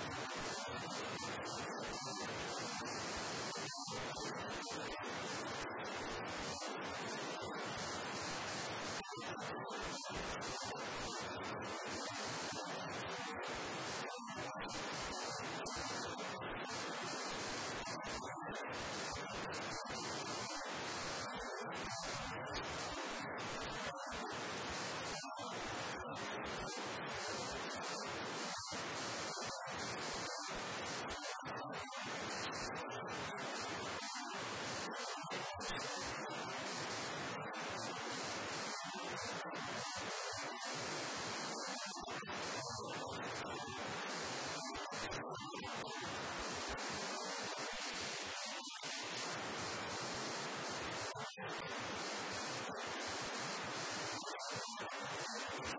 Thank you. You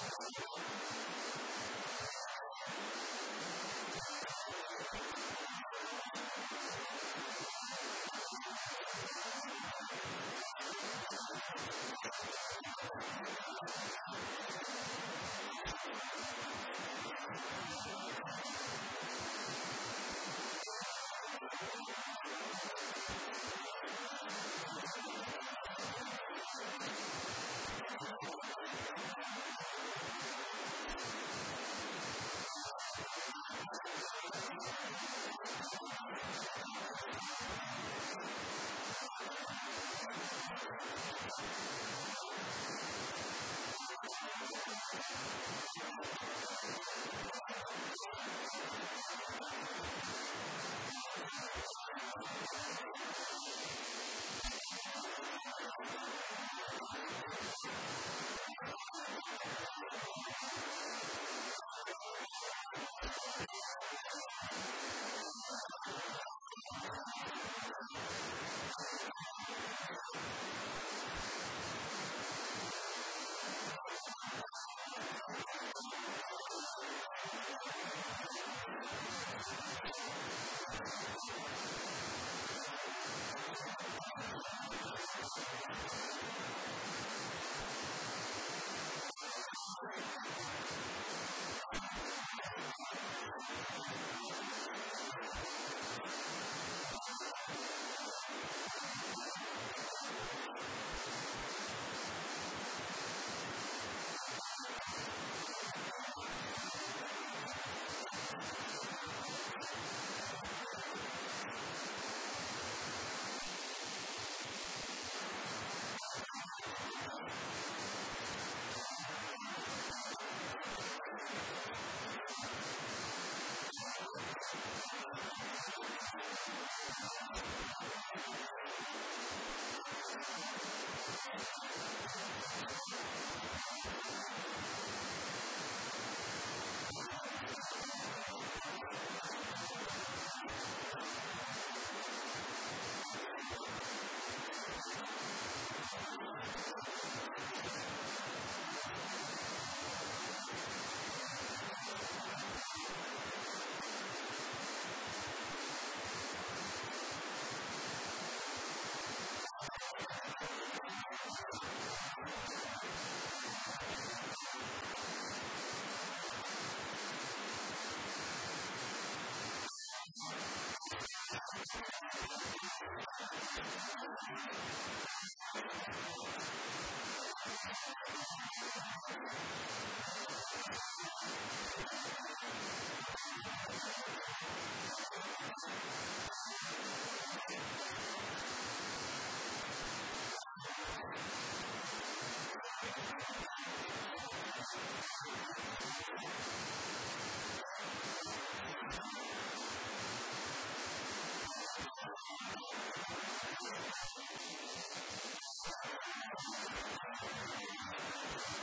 あっ!よし! Yes. You Thank you.